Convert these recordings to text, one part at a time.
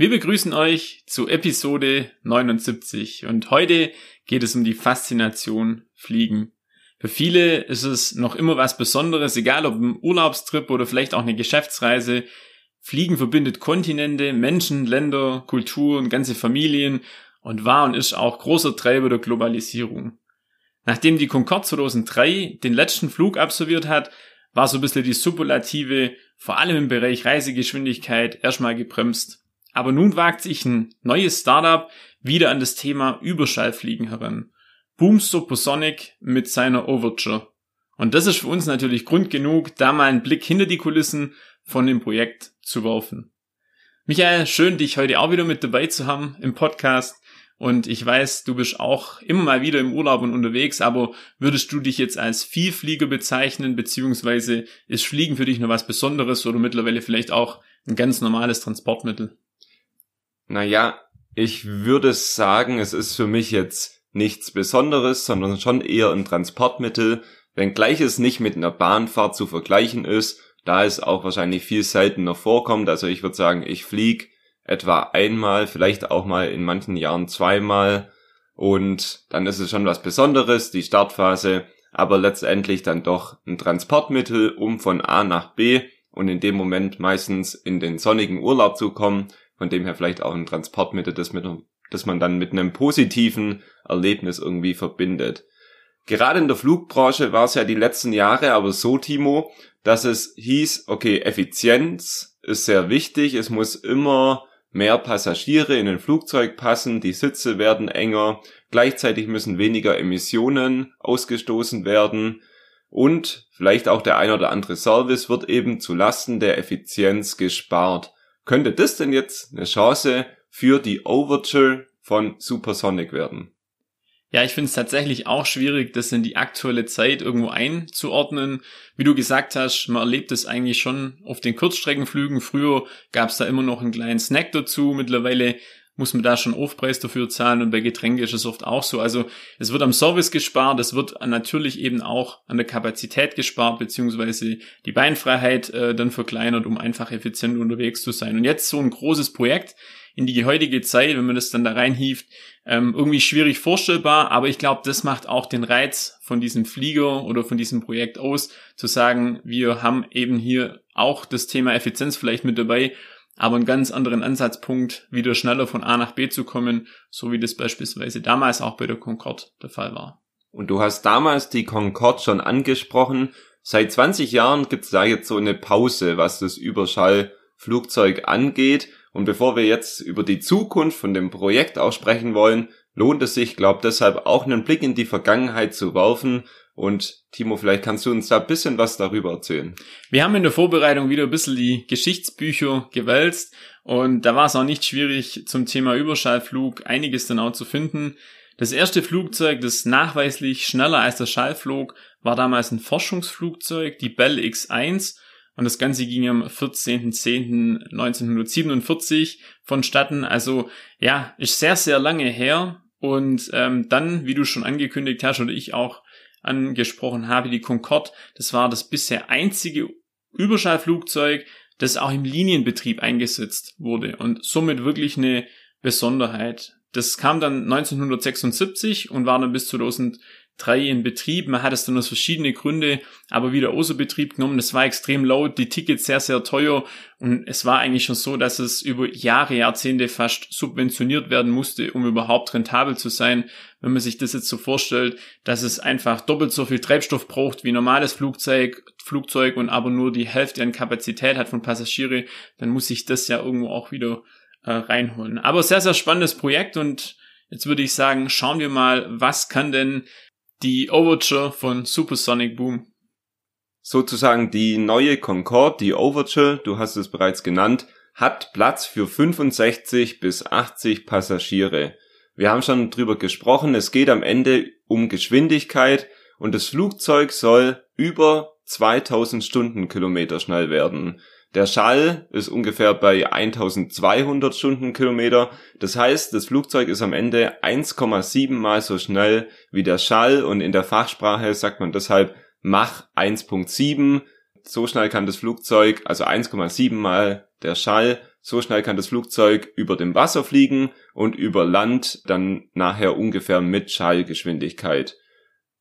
Wir begrüßen euch zu Episode 79 und heute geht es um die Faszination Fliegen. Für viele ist es noch immer was Besonderes, egal ob ein Urlaubstrip oder vielleicht auch eine Geschäftsreise. Fliegen verbindet Kontinente, Menschen, Länder, Kulturen, ganze Familien und war und ist auch großer Treiber der Globalisierung. Nachdem die Concorde 2003 den letzten Flug absolviert hat, war so ein bisschen die Superlative, vor allem im Bereich Reisegeschwindigkeit, erstmal gebremst. Aber nun wagt sich ein neues Startup wieder an das Thema Überschallfliegen heran. Boom Supersonic mit seiner Overture. Und das ist für uns natürlich Grund genug, da mal einen Blick hinter die Kulissen von dem Projekt zu werfen. Michael, schön, dich heute auch wieder mit dabei zu haben im Podcast. Und ich weiß, du bist auch immer mal wieder im Urlaub und unterwegs, aber würdest du dich jetzt als Vielflieger bezeichnen, beziehungsweise ist Fliegen für dich noch was Besonderes oder mittlerweile vielleicht auch ein ganz normales Transportmittel? Naja, ich würde sagen, es ist für mich jetzt nichts Besonderes, sondern schon eher ein Transportmittel, wenngleich es nicht mit einer Bahnfahrt zu vergleichen ist, da es auch wahrscheinlich viel seltener vorkommt. Also ich würde sagen, ich fliege etwa einmal, vielleicht auch mal in manchen Jahren zweimal und dann ist es schon was Besonderes, die Startphase, aber letztendlich dann doch ein Transportmittel, um von A nach B und in dem Moment meistens in den sonnigen Urlaub zu kommen von dem her vielleicht auch ein Transportmittel, das, mit, das man dann mit einem positiven Erlebnis irgendwie verbindet. Gerade in der Flugbranche war es ja die letzten Jahre aber so, Timo, dass es hieß, okay, Effizienz ist sehr wichtig, es muss immer mehr Passagiere in ein Flugzeug passen, die Sitze werden enger, gleichzeitig müssen weniger Emissionen ausgestoßen werden und vielleicht auch der ein oder andere Service wird eben zu Lasten der Effizienz gespart. Könnte das denn jetzt eine Chance für die Overture von Supersonic werden? Ja, ich finde es tatsächlich auch schwierig, das in die aktuelle Zeit irgendwo einzuordnen. Wie du gesagt hast, man erlebt es eigentlich schon auf den Kurzstreckenflügen. Früher gab es da immer noch einen kleinen Snack dazu. Mittlerweile muss man da schon Aufpreis dafür zahlen und bei Getränke ist es oft auch so. Also es wird am Service gespart, es wird natürlich eben auch an der Kapazität gespart, beziehungsweise die Beinfreiheit äh, dann verkleinert, um einfach effizient unterwegs zu sein. Und jetzt so ein großes Projekt in die heutige Zeit, wenn man das dann da reinhieft, ähm, irgendwie schwierig vorstellbar, aber ich glaube, das macht auch den Reiz von diesem Flieger oder von diesem Projekt aus, zu sagen, wir haben eben hier auch das Thema Effizienz vielleicht mit dabei aber einen ganz anderen Ansatzpunkt, wieder schneller von A nach B zu kommen, so wie das beispielsweise damals auch bei der Concorde der Fall war. Und du hast damals die Concorde schon angesprochen. Seit 20 Jahren gibt es da jetzt so eine Pause, was das Überschallflugzeug angeht. Und bevor wir jetzt über die Zukunft von dem Projekt auch sprechen wollen, lohnt es sich, glaube deshalb auch einen Blick in die Vergangenheit zu werfen und Timo, vielleicht kannst du uns da ein bisschen was darüber erzählen. Wir haben in der Vorbereitung wieder ein bisschen die Geschichtsbücher gewälzt und da war es auch nicht schwierig, zum Thema Überschallflug einiges auch zu finden. Das erste Flugzeug, das nachweislich schneller als der Schall flog, war damals ein Forschungsflugzeug, die Bell X-1 und das Ganze ging am 14.10.1947 vonstatten. Also ja, ist sehr, sehr lange her. Und ähm, dann, wie du schon angekündigt hast oder ich auch angesprochen habe, die Concorde, das war das bisher einzige Überschallflugzeug, das auch im Linienbetrieb eingesetzt wurde und somit wirklich eine Besonderheit. Das kam dann 1976 und war dann bis 2000 drei in Betrieb. Man hat es dann aus verschiedenen Gründen aber wieder außer Betrieb genommen. Es war extrem laut, die Tickets sehr, sehr teuer und es war eigentlich schon so, dass es über Jahre, Jahrzehnte fast subventioniert werden musste, um überhaupt rentabel zu sein. Wenn man sich das jetzt so vorstellt, dass es einfach doppelt so viel Treibstoff braucht wie normales Flugzeug, Flugzeug und aber nur die Hälfte an Kapazität hat von Passagiere, dann muss sich das ja irgendwo auch wieder äh, reinholen. Aber sehr, sehr spannendes Projekt und jetzt würde ich sagen, schauen wir mal, was kann denn die Overture von Supersonic Boom. sozusagen die neue Concorde, die Overture, du hast es bereits genannt, hat Platz für 65 bis 80 Passagiere. Wir haben schon drüber gesprochen, es geht am Ende um Geschwindigkeit und das Flugzeug soll über 2000 Stundenkilometer schnell werden. Der Schall ist ungefähr bei 1200 Stundenkilometer. Das heißt, das Flugzeug ist am Ende 1,7 mal so schnell wie der Schall und in der Fachsprache sagt man deshalb Mach 1.7. So schnell kann das Flugzeug, also 1,7 mal der Schall, so schnell kann das Flugzeug über dem Wasser fliegen und über Land dann nachher ungefähr mit Schallgeschwindigkeit.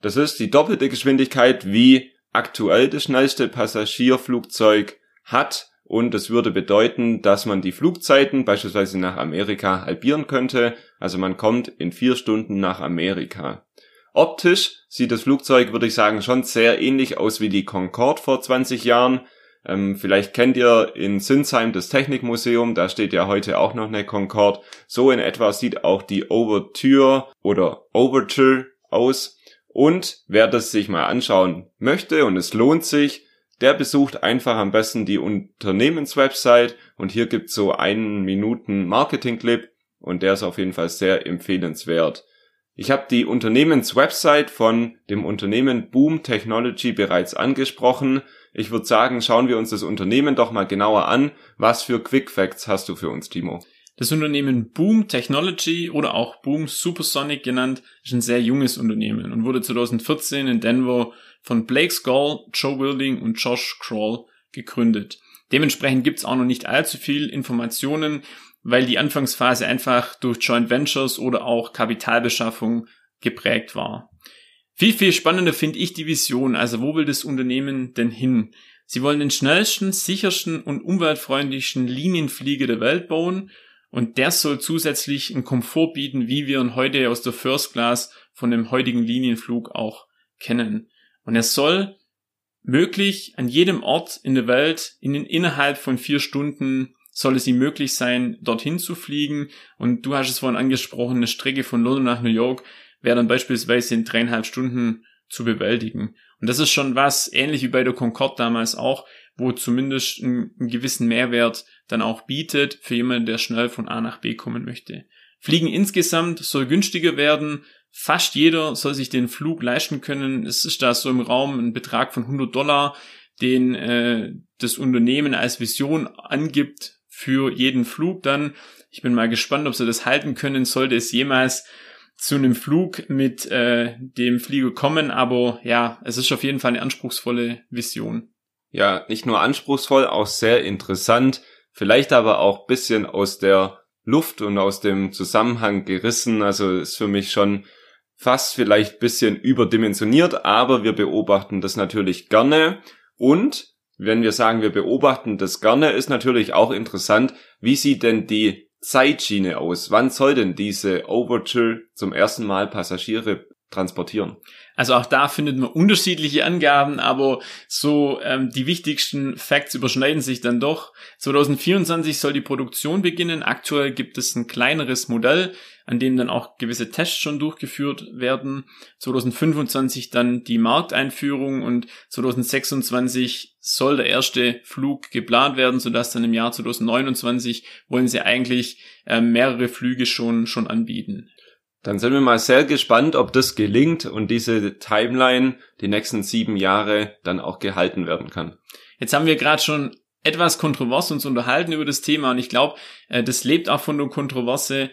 Das ist die doppelte Geschwindigkeit wie aktuell das schnellste Passagierflugzeug hat und es würde bedeuten, dass man die Flugzeiten beispielsweise nach Amerika halbieren könnte. Also man kommt in vier Stunden nach Amerika. Optisch sieht das Flugzeug, würde ich sagen, schon sehr ähnlich aus wie die Concorde vor 20 Jahren. Ähm, vielleicht kennt ihr in Sinsheim das Technikmuseum, da steht ja heute auch noch eine Concorde. So in etwa sieht auch die Overture oder Overture aus. Und wer das sich mal anschauen möchte und es lohnt sich, der besucht einfach am besten die Unternehmenswebsite und hier gibt's so einen Minuten Marketing-Clip und der ist auf jeden Fall sehr empfehlenswert. Ich habe die Unternehmenswebsite von dem Unternehmen Boom Technology bereits angesprochen. Ich würde sagen, schauen wir uns das Unternehmen doch mal genauer an. Was für Quick Facts hast du für uns, Timo? Das Unternehmen Boom Technology oder auch Boom Supersonic genannt ist ein sehr junges Unternehmen und wurde 2014 in Denver von Blake Skull, Joe Wilding und Josh Kroll gegründet. Dementsprechend gibt's auch noch nicht allzu viel Informationen, weil die Anfangsphase einfach durch Joint Ventures oder auch Kapitalbeschaffung geprägt war. Viel, viel spannender finde ich die Vision, also wo will das Unternehmen denn hin? Sie wollen den schnellsten, sichersten und umweltfreundlichsten Linienflieger der Welt bauen und der soll zusätzlich einen Komfort bieten, wie wir ihn heute aus der First Class von dem heutigen Linienflug auch kennen. Und er soll möglich an jedem Ort in der Welt in, innerhalb von vier Stunden soll es ihm möglich sein, dorthin zu fliegen. Und du hast es vorhin angesprochen, eine Strecke von London nach New York wäre dann beispielsweise in dreieinhalb Stunden zu bewältigen. Und das ist schon was, ähnlich wie bei der Concorde damals auch, wo zumindest einen, einen gewissen Mehrwert dann auch bietet für jemanden, der schnell von A nach B kommen möchte. Fliegen insgesamt soll günstiger werden, Fast jeder soll sich den Flug leisten können. Es ist da so im Raum ein Betrag von 100 Dollar, den äh, das Unternehmen als Vision angibt für jeden Flug dann. Ich bin mal gespannt, ob sie das halten können, sollte es jemals zu einem Flug mit äh, dem Flieger kommen. Aber ja, es ist auf jeden Fall eine anspruchsvolle Vision. Ja, nicht nur anspruchsvoll, auch sehr interessant. Vielleicht aber auch bisschen aus der Luft und aus dem Zusammenhang gerissen. Also ist für mich schon fast vielleicht bisschen überdimensioniert, aber wir beobachten das natürlich gerne. Und wenn wir sagen, wir beobachten das gerne, ist natürlich auch interessant, wie sieht denn die Zeitschiene aus? Wann soll denn diese Overture zum ersten Mal Passagiere transportieren? Also auch da findet man unterschiedliche Angaben, aber so ähm, die wichtigsten Facts überschneiden sich dann doch. 2024 soll die Produktion beginnen. Aktuell gibt es ein kleineres Modell, an dem dann auch gewisse Tests schon durchgeführt werden. 2025 dann die Markteinführung und 2026 soll der erste Flug geplant werden, sodass dann im Jahr 2029 wollen sie eigentlich äh, mehrere Flüge schon schon anbieten. Dann sind wir mal sehr gespannt, ob das gelingt und diese Timeline die nächsten sieben Jahre dann auch gehalten werden kann. Jetzt haben wir gerade schon etwas kontrovers uns unterhalten über das Thema und ich glaube, äh, das lebt auch von der Kontroverse.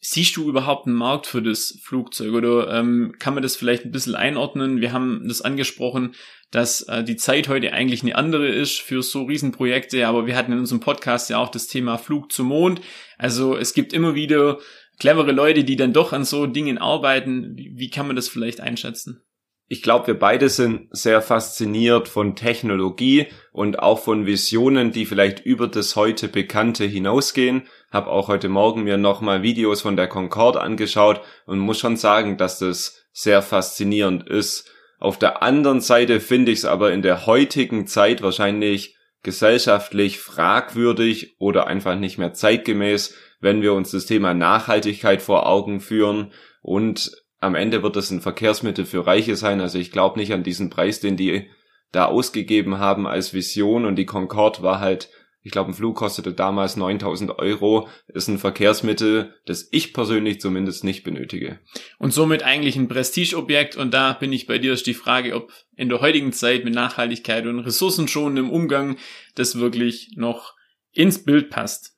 Siehst du überhaupt einen Markt für das Flugzeug oder ähm, kann man das vielleicht ein bisschen einordnen? Wir haben das angesprochen, dass äh, die Zeit heute eigentlich eine andere ist für so Riesenprojekte, aber wir hatten in unserem Podcast ja auch das Thema Flug zum Mond. Also es gibt immer wieder clevere Leute, die dann doch an so Dingen arbeiten. Wie, kann man das vielleicht einschätzen? Ich glaube, wir beide sind sehr fasziniert von Technologie und auch von Visionen, die vielleicht über das heute Bekannte hinausgehen. Hab auch heute Morgen mir nochmal Videos von der Concorde angeschaut und muss schon sagen, dass das sehr faszinierend ist. Auf der anderen Seite finde ich es aber in der heutigen Zeit wahrscheinlich gesellschaftlich fragwürdig oder einfach nicht mehr zeitgemäß, wenn wir uns das Thema Nachhaltigkeit vor Augen führen und am Ende wird es ein Verkehrsmittel für Reiche sein. Also ich glaube nicht an diesen Preis, den die da ausgegeben haben als Vision und die Concorde war halt ich glaube, ein Flug kostete damals 9000 Euro, ist ein Verkehrsmittel, das ich persönlich zumindest nicht benötige. Und somit eigentlich ein Prestigeobjekt und da bin ich bei dir, ist die Frage, ob in der heutigen Zeit mit Nachhaltigkeit und ressourcenschonendem Umgang das wirklich noch ins Bild passt.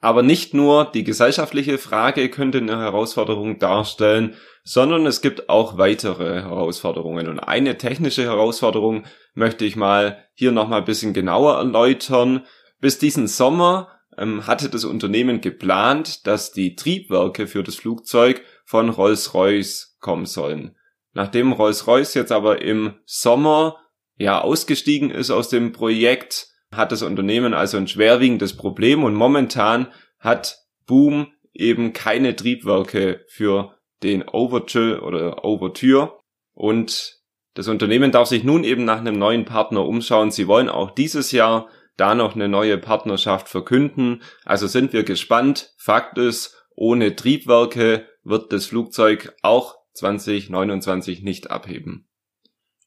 Aber nicht nur die gesellschaftliche Frage könnte eine Herausforderung darstellen, sondern es gibt auch weitere Herausforderungen. Und eine technische Herausforderung möchte ich mal hier nochmal ein bisschen genauer erläutern. Bis diesen Sommer ähm, hatte das Unternehmen geplant, dass die Triebwerke für das Flugzeug von Rolls-Royce kommen sollen. Nachdem Rolls-Royce jetzt aber im Sommer ja ausgestiegen ist aus dem Projekt, hat das Unternehmen also ein schwerwiegendes Problem und momentan hat Boom eben keine Triebwerke für den Overture oder Overture und das Unternehmen darf sich nun eben nach einem neuen Partner umschauen. Sie wollen auch dieses Jahr da noch eine neue Partnerschaft verkünden. Also sind wir gespannt. Fakt ist, ohne Triebwerke wird das Flugzeug auch 2029 nicht abheben.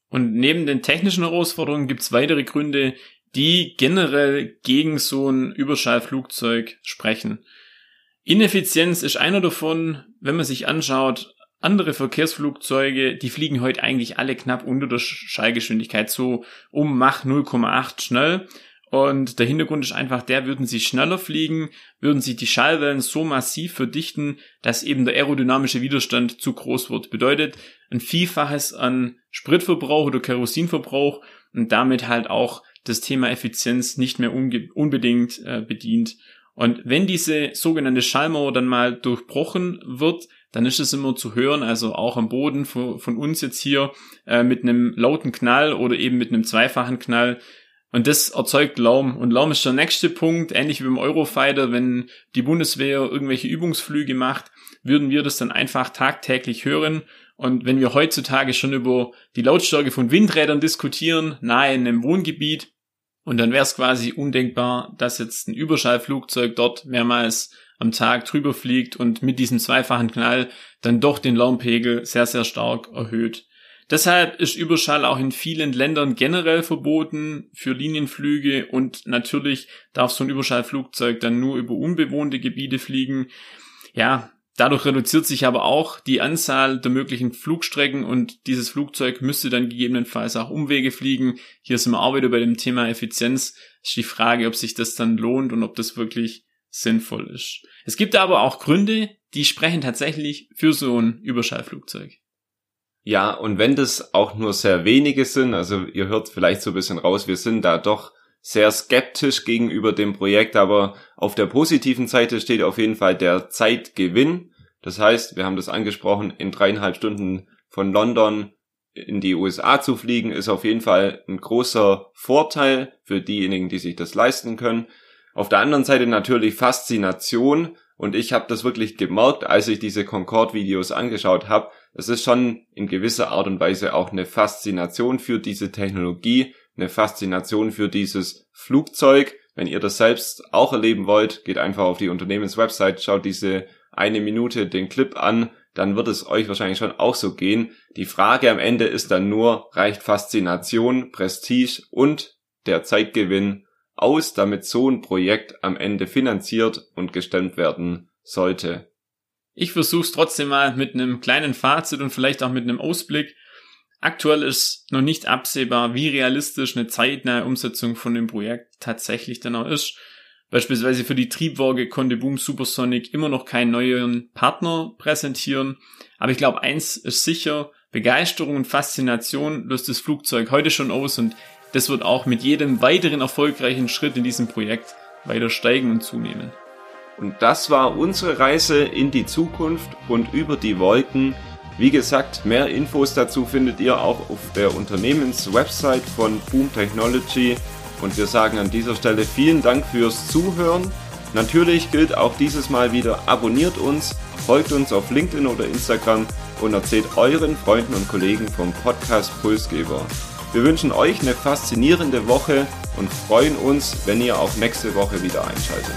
Und neben den technischen Herausforderungen gibt es weitere Gründe, die generell gegen so ein Überschallflugzeug sprechen. Ineffizienz ist einer davon, wenn man sich anschaut, andere Verkehrsflugzeuge, die fliegen heute eigentlich alle knapp unter der Schallgeschwindigkeit, so um Mach 0,8 schnell. Und der Hintergrund ist einfach der, würden sie schneller fliegen, würden sie die Schallwellen so massiv verdichten, dass eben der aerodynamische Widerstand zu groß wird. Bedeutet ein Vielfaches an Spritverbrauch oder Kerosinverbrauch und damit halt auch das Thema Effizienz nicht mehr unbedingt äh, bedient. Und wenn diese sogenannte Schallmauer dann mal durchbrochen wird, dann ist es immer zu hören, also auch am Boden von, von uns jetzt hier äh, mit einem lauten Knall oder eben mit einem zweifachen Knall. Und das erzeugt Laum. Und Laum ist der nächste Punkt, ähnlich wie beim Eurofighter, wenn die Bundeswehr irgendwelche Übungsflüge macht, würden wir das dann einfach tagtäglich hören. Und wenn wir heutzutage schon über die Lautstärke von Windrädern diskutieren, nahe in einem Wohngebiet, und dann wäre es quasi undenkbar, dass jetzt ein Überschallflugzeug dort mehrmals am Tag drüber fliegt und mit diesem zweifachen Knall dann doch den Lärmpegel sehr, sehr stark erhöht. Deshalb ist Überschall auch in vielen Ländern generell verboten für Linienflüge und natürlich darf so ein Überschallflugzeug dann nur über unbewohnte Gebiete fliegen. Ja, Dadurch reduziert sich aber auch die Anzahl der möglichen Flugstrecken und dieses Flugzeug müsste dann gegebenenfalls auch Umwege fliegen. Hier sind wir auch wieder bei dem Thema Effizienz. Ist die Frage, ob sich das dann lohnt und ob das wirklich sinnvoll ist. Es gibt aber auch Gründe, die sprechen tatsächlich für so ein Überschallflugzeug. Ja, und wenn das auch nur sehr wenige sind, also ihr hört vielleicht so ein bisschen raus, wir sind da doch sehr skeptisch gegenüber dem Projekt, aber auf der positiven Seite steht auf jeden Fall der Zeitgewinn. Das heißt, wir haben das angesprochen, in dreieinhalb Stunden von London in die USA zu fliegen, ist auf jeden Fall ein großer Vorteil für diejenigen, die sich das leisten können. Auf der anderen Seite natürlich Faszination und ich habe das wirklich gemerkt, als ich diese Concorde-Videos angeschaut habe. Es ist schon in gewisser Art und Weise auch eine Faszination für diese Technologie, eine Faszination für dieses Flugzeug. Wenn ihr das selbst auch erleben wollt, geht einfach auf die Unternehmenswebsite, schaut diese eine Minute den Clip an, dann wird es euch wahrscheinlich schon auch so gehen. Die Frage am Ende ist dann nur, reicht Faszination, Prestige und der Zeitgewinn aus, damit so ein Projekt am Ende finanziert und gestemmt werden sollte. Ich versuch's trotzdem mal mit einem kleinen Fazit und vielleicht auch mit einem Ausblick. Aktuell ist noch nicht absehbar, wie realistisch eine zeitnahe Umsetzung von dem Projekt tatsächlich dann auch ist. Beispielsweise für die Triebwaage konnte Boom Supersonic immer noch keinen neuen Partner präsentieren. Aber ich glaube, eins ist sicher, Begeisterung und Faszination löst das Flugzeug heute schon aus und das wird auch mit jedem weiteren erfolgreichen Schritt in diesem Projekt weiter steigen und zunehmen. Und das war unsere Reise in die Zukunft und über die Wolken wie gesagt, mehr Infos dazu findet ihr auch auf der Unternehmenswebsite von Boom Technology. Und wir sagen an dieser Stelle vielen Dank fürs Zuhören. Natürlich gilt auch dieses Mal wieder, abonniert uns, folgt uns auf LinkedIn oder Instagram und erzählt euren Freunden und Kollegen vom Podcast Pulsgeber. Wir wünschen euch eine faszinierende Woche und freuen uns, wenn ihr auch nächste Woche wieder einschaltet.